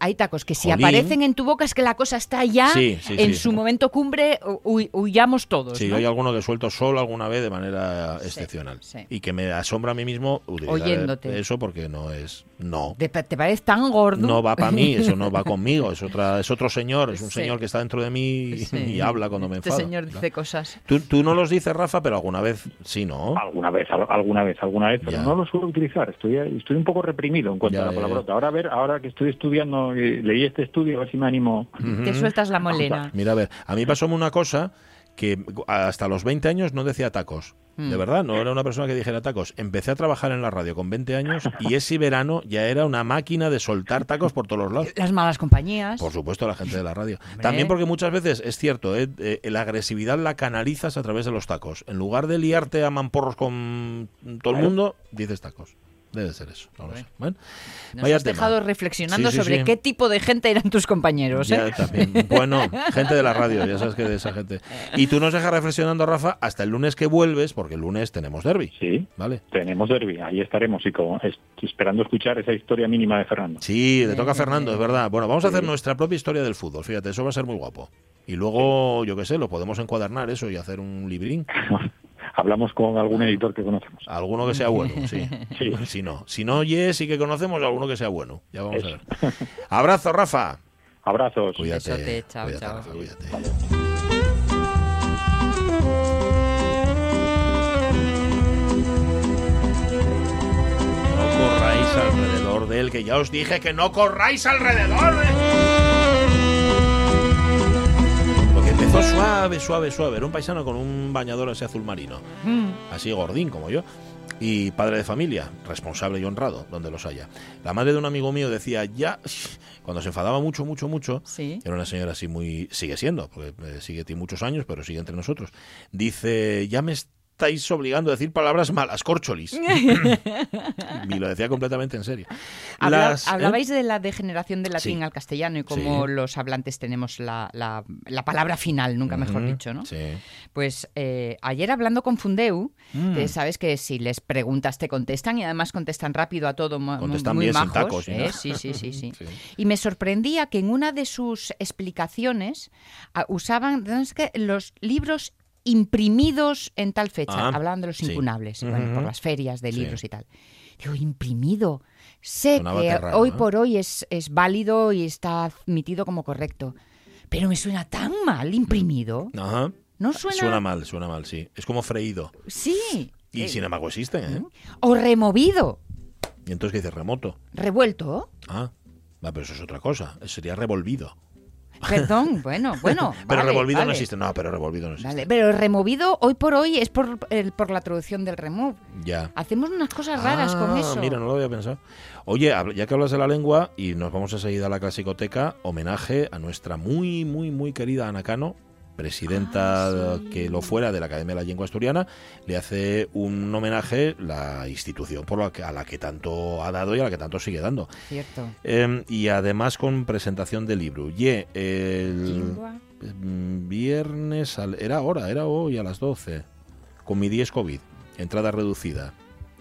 Hay, tacos que si Jolín. aparecen en tu boca es que la cosa está ya Sí, sí, en sí. su momento cumbre, hu- huyamos todos. Sí, ¿no? hay alguno que suelto solo alguna vez de manera excepcional. sí. Y que me asombra a mí mismo Oyéndote. eso porque no es... No. Te, te parece tan gordo. No va para mí, *laughs* eso no va conmigo, es otra, es otro señor, es un Sí. señor que está dentro de mí y, Sí. y habla cuando me Este enfado. señor dice cosas. Tú, tú no los dices, Rafa, pero alguna vez sí, ¿no? Alguna vez, al- alguna vez, alguna vez, pero Ya. no lo suelo utilizar. Estoy, estoy un poco reprimido en cuanto Ya, a la palabrota. Ahora a ver, ahora que estoy estudiando, eh, leí este estudio, a ver si me animo. Te sueltas la molena. Mira, a ver, a mí pasóme una cosa que hasta los 20 años no decía tacos. De Mm. verdad, no era una persona que dijera tacos. Empecé a trabajar en la radio con 20 años y ese verano ya era una máquina de soltar tacos por todos los lados. Las malas compañías. Por supuesto, la gente de la radio. También porque muchas veces es cierto, ¿eh? Eh, la agresividad la canalizas a través de los tacos. En lugar de liarte a mamporros con todo el mundo, dices tacos. Debe ser eso, no lo sé. Bueno, Nos vaya has tema. dejado reflexionando Sí, sí, sobre sí. qué tipo de gente eran tus compañeros. Ya, ¿eh? también. Bueno, gente de la radio, ya sabes que de esa gente. Y tú nos dejas reflexionando, Rafa, hasta el lunes que vuelves, porque el lunes tenemos derby. Sí, ¿Vale? tenemos derby, ahí estaremos y como, es- esperando escuchar esa historia mínima de Fernando. Sí, le toca a Fernando, es verdad. Bueno, vamos a hacer nuestra propia historia del fútbol, fíjate, eso va a ser muy guapo. Y luego, yo qué sé, lo podemos encuadernar eso y hacer un librín. *laughs* Hablamos con algún editor que conocemos. Alguno que sea bueno, sí. Sí. *laughs* Si no, si no, yes, y que conocemos, alguno que sea bueno. Ya vamos a ver. Abrazo, Rafa. Abrazos. Cuídate. besote, chao, cuídate, chao. Rafa, cuídate. No corráis alrededor de él, que ya os dije que no corráis alrededor de Porque suave, suave, suave. Era un paisano con un bañador así azul marino. Así gordín como yo. Y padre de familia, responsable y honrado, donde los haya. La madre de un amigo mío decía, ya, *laughs* cuando se enfadaba mucho, mucho, mucho, Sí. era una señora así muy... Sigue siendo, porque eh, sigue tiene muchos años, pero sigue entre nosotros. Dice, ya me estáis obligando a decir palabras malas, corcholis. *laughs* y lo decía completamente en serio. Habla- Las- ¿eh? hablabais de la degeneración del latín Sí. al castellano y cómo Sí. los hablantes tenemos la, la- la palabra final, nunca mejor dicho, ¿no? Sí. Pues eh, ayer hablando con Fundeu, Mm. que sabes que si les preguntas te contestan y además contestan rápido a todo, Contestan muy bien, sin tacos ¿eh? Sí, sí, sí, *laughs* sí. Y me sorprendía que en una de sus explicaciones ah, usaban ¿no es que los libros imprimidos en tal fecha. Ah, Hablaban de los sí. bueno, por las ferias de Sí. libros y tal. Digo, imprimido. Sé Sonaba que hoy ¿no? por hoy es, es válido y está admitido como correcto. Pero me suena tan mal imprimido. Ajá. ¿No suena? Suena mal, suena mal, sí. Es como freído. Sí. Y Eh, sin embargo existen, ¿eh? O removido. Y entonces, ¿qué dice? Remoto. Revuelto. Ah, va, pero eso es otra cosa. Sería revolvido. Perdón, bueno, *laughs* bueno. Pero vale, revolvido no vale. existe. No, pero revolvido no existe. Vale, pero removido hoy por hoy es por, el- por la traducción del remove. Ya. Hacemos unas cosas raras con Ah, eso. Mira, no lo había pensado. Oye, ya que hablas de la lengua, y nos vamos enseguida a la clasicoteca, homenaje a nuestra muy, muy, muy querida Ana Cano, presidenta Ah, sí. que lo fuera de la Academia de la Lengua Asturiana, le hace un homenaje la institución por la que, a la que tanto ha dado y a la que tanto sigue dando. Cierto. Eh, y además con presentación del libro. Y el mm, viernes, al- era ahora, era hoy a las 12, con mi 10 COVID, entrada reducida.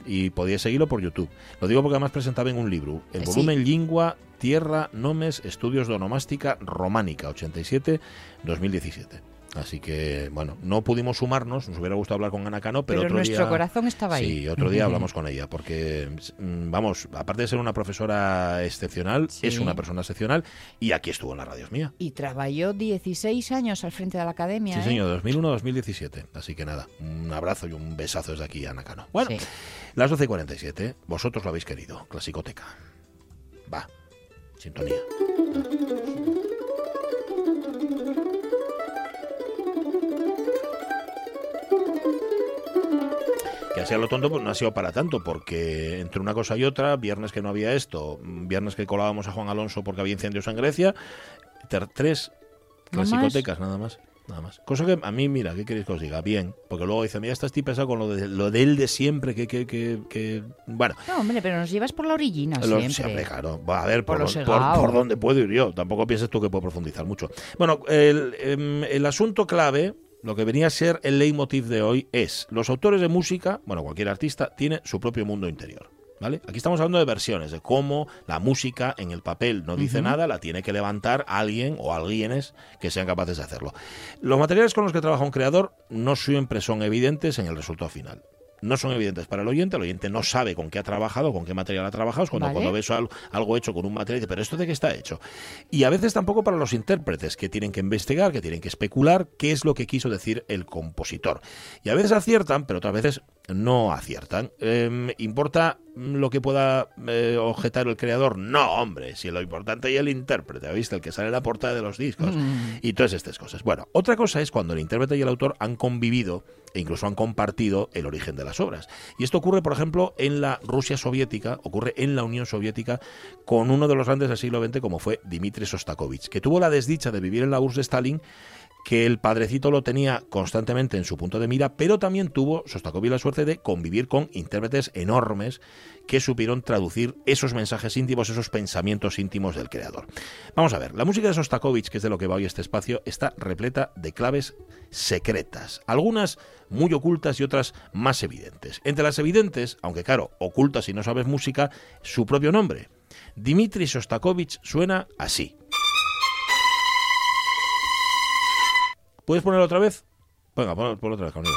Y podíais seguirlo por YouTube. Lo digo porque además presentaba en un libro. El Eh, sí. volumen Lingua, Tierra, Nomes, Estudios de Onomástica Románica, 87-2017. Así que, bueno, no pudimos sumarnos, nos hubiera gustado hablar con Ana Cano, pero, Pero, otro nuestro día... corazón estaba ahí. Sí, otro día hablamos con ella, porque, mm, vamos, aparte de ser una profesora excepcional, Sí. es una persona excepcional y aquí estuvo en la radio mía. Y trabajó 16 años al frente de la academia. Sí, ¿eh? señor, 2001-2017. Así que nada, un abrazo y un besazo desde aquí a Nakano. Bueno, Sí. las 12 y 47, vosotros lo habéis querido, clasicoteca. Va, sintonía. Que así a lo tonto pues no ha sido para tanto, porque entre una cosa y otra, viernes que no había esto, viernes que colábamos a Juan Alonso porque había incendios en Grecia, ter- tres clasicotecas nada más. Nada más. Cosa que a mí, mira, ¿qué queréis que os diga? Bien, porque luego dice, mira, estás pesado con lo de, lo de él de siempre, que, que, que, que- Bueno, No, hombre, pero nos llevas por la orillina lo- siempre. siempre, claro. Va, a ver, Por por, dónde puedo ir yo. Tampoco pienses tú que puedo profundizar mucho. Bueno, el, em, el asunto clave, lo que venía a ser el leitmotiv de hoy es, los autores de música, bueno, cualquier artista, tiene su propio mundo interior. ¿Vale? Aquí estamos hablando de versiones, de cómo la música en el papel no dice nada, la tiene que levantar alguien o alguienes que sean capaces de hacerlo. Los materiales con los que trabaja un creador no siempre son evidentes en el resultado final. No son evidentes para el oyente, el oyente no sabe con qué ha trabajado, con qué material ha trabajado, es cuando, Vale. cuando ves al- algo hecho con un material, dice, pero ¿esto de qué está hecho? Y a veces tampoco para los intérpretes, que tienen que investigar, que tienen que especular qué es lo que quiso decir el compositor. Y a veces aciertan, pero otras veces no aciertan. Em, ¿Importa lo que pueda eh, objetar el creador? No, hombre, si lo importante es el intérprete, ¿viste? El que sale en la portada de los discos y todas estas cosas. Bueno, otra cosa es cuando el intérprete y el autor han convivido e incluso han compartido el origen de las obras. Y esto ocurre, por ejemplo, en la Rusia soviética, ocurre en la Unión Soviética con uno de los grandes del siglo XX como fue Dmitri Sostakovich, que tuvo la desdicha de vivir en la URSS de Stalin que el padrecito lo tenía constantemente en su punto de mira, pero también tuvo Sostakovich la suerte de convivir con intérpretes enormes que supieron traducir esos mensajes íntimos, esos pensamientos íntimos del creador. Vamos a ver, la música de Sostakovich, que es de lo que va hoy este espacio, está repleta de claves secretas, algunas muy ocultas y otras más evidentes. Entre las evidentes, aunque claro, ocultas si no sabes música, su propio nombre. Dmitri Sostakovich suena así. ¿Puedes ponerlo otra vez? Venga, ponlo, ponlo otra vez conmigo.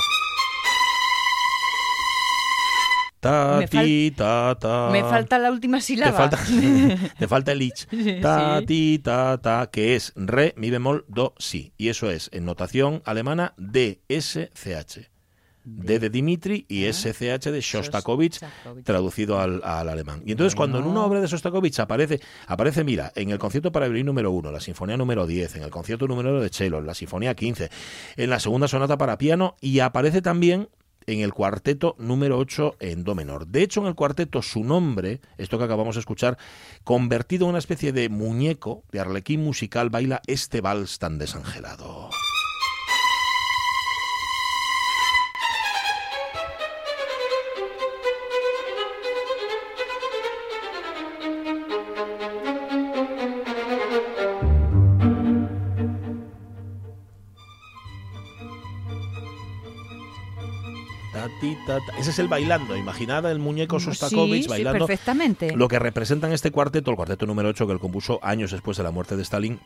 Ta, Me fal- ti, ta, ta. Me falta la última Te sílaba. falta, *laughs* te falta el ich. Ta, Sí. ti, ta, ta, que es re, mi bemol, do, si. Y eso es, en notación alemana, D, S, C, H. D de Dimitri y SCH de Shostakovich, traducido al, al alemán. Y entonces, cuando en una obra de Shostakovich aparece, aparece, mira, en el concierto para violín número 1, la sinfonía número 10, en el concierto número uno de cello, en la sinfonía 15, en la segunda sonata para piano, y aparece también en el cuarteto número 8 en do menor. De hecho, en el cuarteto su nombre, esto que acabamos de escuchar, convertido en una especie de muñeco de arlequín musical, baila este vals tan desangelado. Ta, ta. Ese es el bailando. Imaginad el muñeco Sostakovich sí, sí, bailando. perfectamente. Lo que representan este cuarteto, el cuarteto número 8 que él compuso años después de la muerte de Stalin,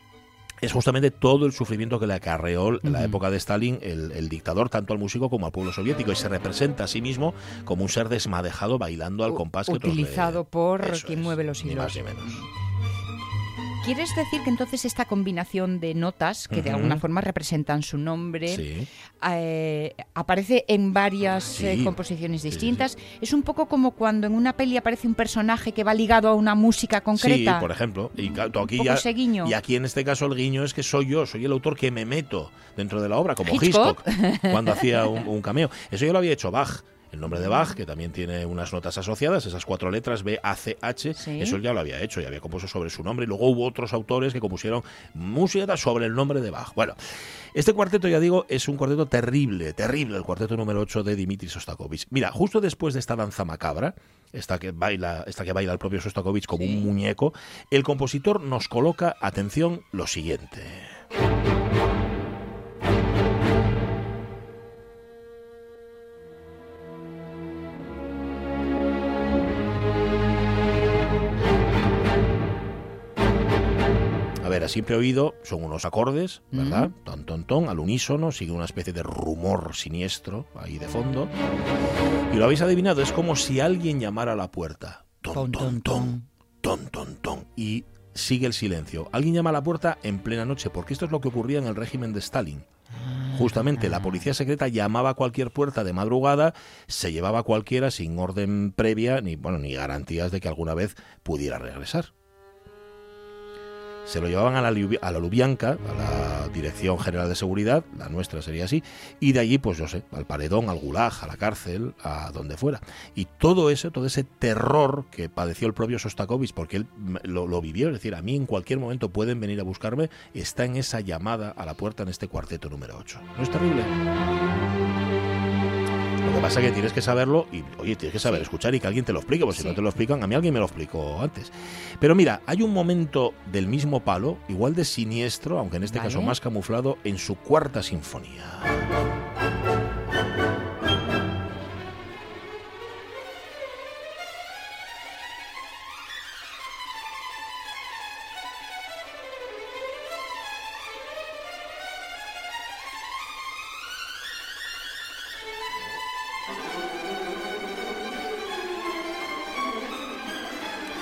es justamente todo el sufrimiento que le acarreó en la época de Stalin el, el dictador, tanto al músico como al pueblo soviético, y se representa a sí mismo como un ser desmadejado bailando al compás que otros le- Utilizado por Eso quien es, mueve los ni hilos. más ni menos. ¿Quieres decir que entonces esta combinación de notas, que de alguna forma representan su nombre, Sí. eh, aparece en varias eh, composiciones sí, distintas? Es un poco como cuando en una peli aparece un personaje que va ligado a una música concreta. Sí, por ejemplo. Y tú aquí ya, y aquí en este caso el guiño es que soy yo, soy el autor que me meto dentro de la obra, como Hitchcock. Hitchcock, cuando hacía un, un cameo. Eso ya lo había hecho Bach. El nombre de Bach, que también tiene unas notas asociadas, esas cuatro letras B, A, C, H, Sí. eso él ya lo había hecho y había compuesto sobre su nombre. Y luego hubo otros autores que compusieron música sobre el nombre de Bach. Bueno, este cuarteto, ya digo, es un cuarteto terrible, terrible, el cuarteto número 8 de Dimitri Sostakovich. Mira, justo después de esta danza macabra, esta que baila, esta que baila el propio Sostakovich como un muñeco, el compositor nos coloca, atención, lo siguiente. A simple oído son unos acordes, ¿verdad? Ton, ton, ton, al unísono, sigue una especie de rumor siniestro ahí de fondo. Y lo habéis adivinado, es como si alguien llamara a la puerta. Ton, ton, ton, ton, ton, ton. Y sigue el silencio. Alguien llama a la puerta en plena noche, porque esto es lo que ocurría en el régimen de Stalin. Justamente la policía secreta llamaba a cualquier puerta de madrugada, se llevaba a cualquiera sin orden previa ni bueno ni garantías de que alguna vez pudiera regresar. Se lo llevaban a la, a la Lubianca, a la Dirección General de Seguridad, la nuestra sería así, y de allí, pues yo sé, al paredón, al gulag, a la cárcel, a donde fuera. Y todo eso, todo ese terror que padeció el propio Sostakovich, porque él lo, lo vivió, es decir, a mí en cualquier momento pueden venir a buscarme, está en esa llamada a la puerta en este cuarteto número 8. ¿No es terrible? Lo que pasa es que tienes que saberlo y, oye, tienes que saber Sí. escuchar y que alguien te lo explique, porque si no te lo explican, a mí alguien me lo explicó antes. Pero mira, hay un momento del mismo palo, igual de siniestro, aunque en este Vale. caso más camuflado, en su cuarta sinfonía.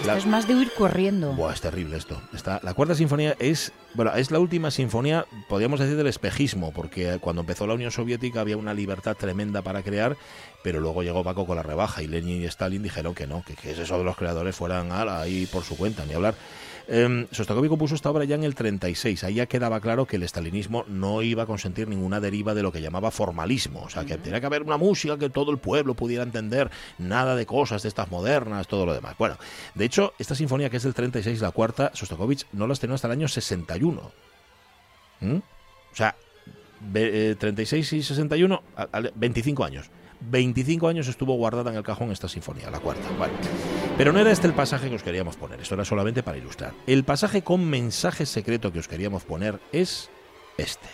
La- Es más de huir corriendo. Buah, es terrible esto. Está, la cuarta sinfonía es, bueno, es la última sinfonía, podríamos decir, del espejismo, porque cuando empezó la Unión Soviética había una libertad tremenda para crear, pero luego llegó Paco con la rebaja y Lenin y Stalin dijeron que no, que, que eso de los creadores fueran ahí por su cuenta, ni hablar. Eh, Sostakovich compuso esta obra ya en el 36. Ahí ya quedaba claro que el estalinismo no iba a consentir ninguna deriva de lo que llamaba formalismo. O sea, que tenía que haber una música que todo el pueblo pudiera entender, nada de cosas de estas modernas, todo lo demás. Bueno, de hecho, esta sinfonía que es del 36, la cuarta, Sostakovich no la estrenó hasta el año 61. ¿Mm? O sea, ve- eh, 36 y 61, a- a- 25 años. 25 años estuvo guardada en el cajón esta sinfonía, la cuarta. Vale. Pero no era este el pasaje que os queríamos poner, esto era solamente para ilustrar. El pasaje con mensaje secreto que os queríamos poner es este.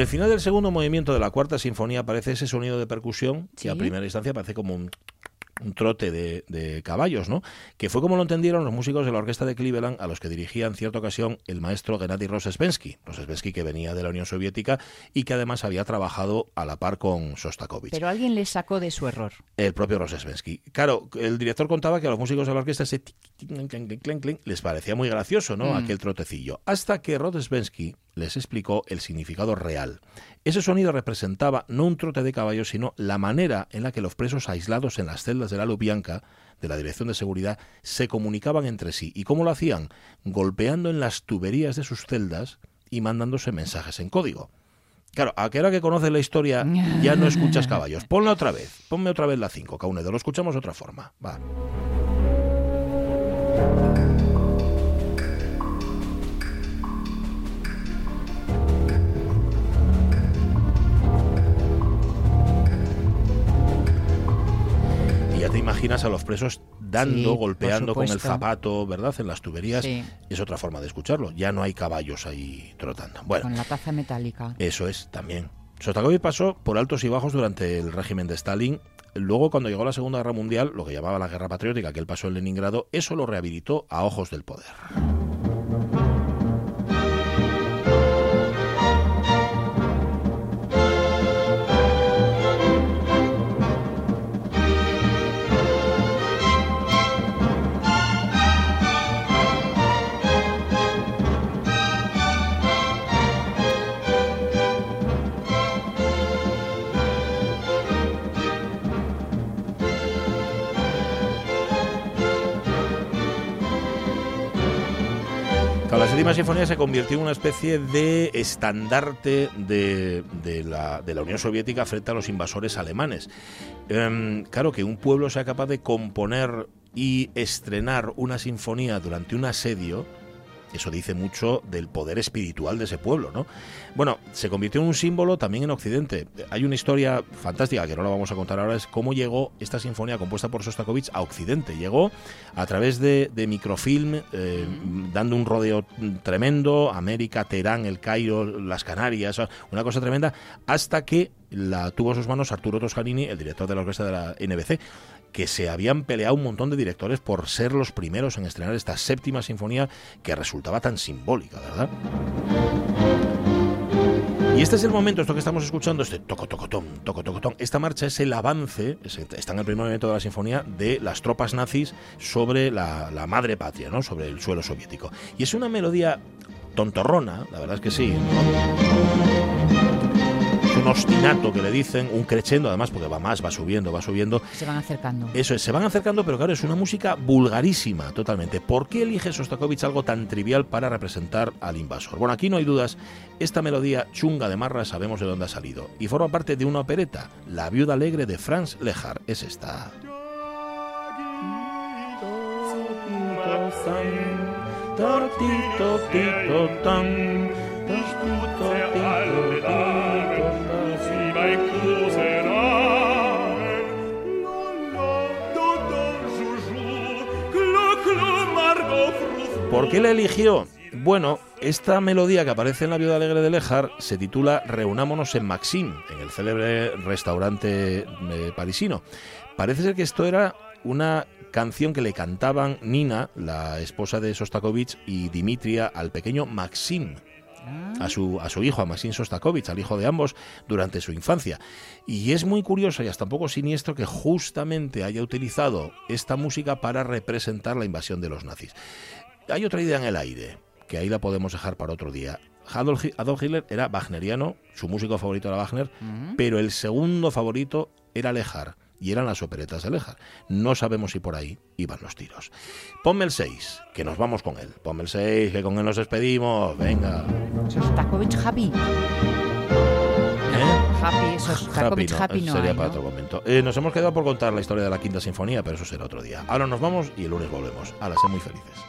El final del segundo movimiento de la cuarta sinfonía aparece ese sonido de percusión que a primera instancia parece como un, un trote de, de caballos, ¿no? Que fue como lo entendieron los músicos de la orquesta de Cleveland a los que dirigía en cierta ocasión el maestro Gennady Rosespensky. Rosespensky que venía de la Unión Soviética y que además había trabajado a la par con Sostakovich. Pero alguien le sacó de su error. El propio Rosespensky. Claro, el director contaba que a los músicos de la orquesta ese les parecía muy gracioso, ¿no? Mm. Aquel trotecillo. Hasta que Rosespensky les explicó el significado real. Ese sonido representaba no un trote de caballos, sino la manera en la que los presos aislados en las celdas de la Lubianca, de la Dirección de Seguridad, se comunicaban entre sí. ¿Y cómo lo hacían? Golpeando en las tuberías de sus celdas y mandándose mensajes en código. Claro, a que hora que conoces la historia ya no escuchas caballos. Ponla otra vez. Ponme otra vez la 5, Caunedo. Lo escuchamos de otra forma. Va. Imaginas a los presos dando, Sí, golpeando con el zapato, ¿verdad? En las tuberías. Sí. Es otra forma de escucharlo. Ya no hay caballos ahí trotando. Bueno, Con la taza metálica. eso es, también. Sostakovich pasó por altos y bajos durante el régimen de Stalin. Luego, cuando llegó la Segunda Guerra Mundial, lo que llamaba la Guerra Patriótica, que él pasó en Leningrado, eso lo rehabilitó a ojos del poder. Séptima sinfonía se convirtió en una especie de estandarte de, la, de la Unión Soviética frente a los invasores alemanes. Em, claro, que un pueblo sea capaz de componer y estrenar una sinfonía durante un asedio, eso dice mucho del poder espiritual de ese pueblo, ¿no? Bueno, se convirtió en un símbolo también en Occidente. Hay una historia fantástica que no la vamos a contar ahora, es cómo llegó esta sinfonía compuesta por Sostakovich a Occidente. Llegó a través de, de microfilm, eh, dando un rodeo tremendo, América, Teherán, El Cairo, las Canarias, una cosa tremenda, hasta que la tuvo en sus manos Arturo Toscanini, el director de la orquesta de la NBC, que se habían peleado un montón de directores por ser los primeros en estrenar esta séptima sinfonía que resultaba tan simbólica, ¿verdad? Y este es el momento, esto que estamos escuchando, este toco tocotón, toco tocotón. Esta marcha es el avance, es- está en el primer momento de la sinfonía, de las tropas nazis sobre la, la madre patria, ¿no? sobre el suelo soviético. Y es una melodía tontorrona, la verdad es que sí. Un ostinato que le dicen, un crescendo además, porque va más, va subiendo, va subiendo. Se van acercando. Eso es, se van acercando, pero claro, es una música vulgarísima totalmente. ¿Por qué elige Sostakovich algo tan trivial para representar al invasor? Bueno, aquí no hay dudas, esta melodía chunga de marra sabemos de dónde ha salido y forma parte de una opereta, La viuda alegre de Franz Lehár. Es esta. ¿Por qué la eligió? Bueno, esta melodía que aparece en La Viuda Alegre de Lejar se titula Reunámonos en Maxim, en el célebre restaurante eh, parisino. Parece ser que esto era una canción que le cantaban Nina, la esposa de Sostakovich, y Dimitria al pequeño Maxim, a su, a su hijo, a Maxim Sostakovich, al hijo de ambos, durante su infancia. Y es muy curioso y hasta un poco siniestro que justamente haya utilizado esta música para representar la invasión de los nazis. Hay otra idea en el aire, que ahí la podemos dejar para otro día. Adolf, Hi- Adolf Hitler era wagneriano, su músico favorito era Wagner, pero el segundo favorito era Lejar, y eran las operetas de Lejar. No sabemos si por ahí iban los tiros. Ponme el 6, que nos vamos con él. Ponme el 6, que con él nos despedimos. Venga. Sostakovich Happy. ¿Eh? Happy, Sostakovich no, Happy no sería hay, para ¿no? otro momento. Eh, nos hemos quedado por contar la historia de la quinta sinfonía, pero eso será otro día. Ahora nos vamos y el lunes volvemos. Ahora, sé muy felices.